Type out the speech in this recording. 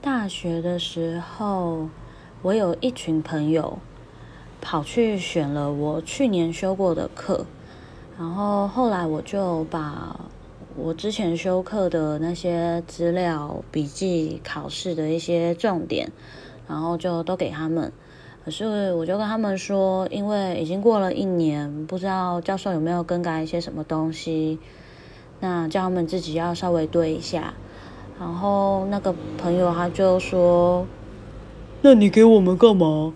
大学的时候，我有一群朋友跑去选了我去年修过的课，然后后来我就把我之前修课的那些资料、笔记、考试的一些重点，然后就都给他们。可是我就跟他们说，因为已经过了一年，不知道教授有没有更改一些什么东西，那叫他们自己要稍微对一下。然后那个朋友他就说：“那你给我们干嘛？”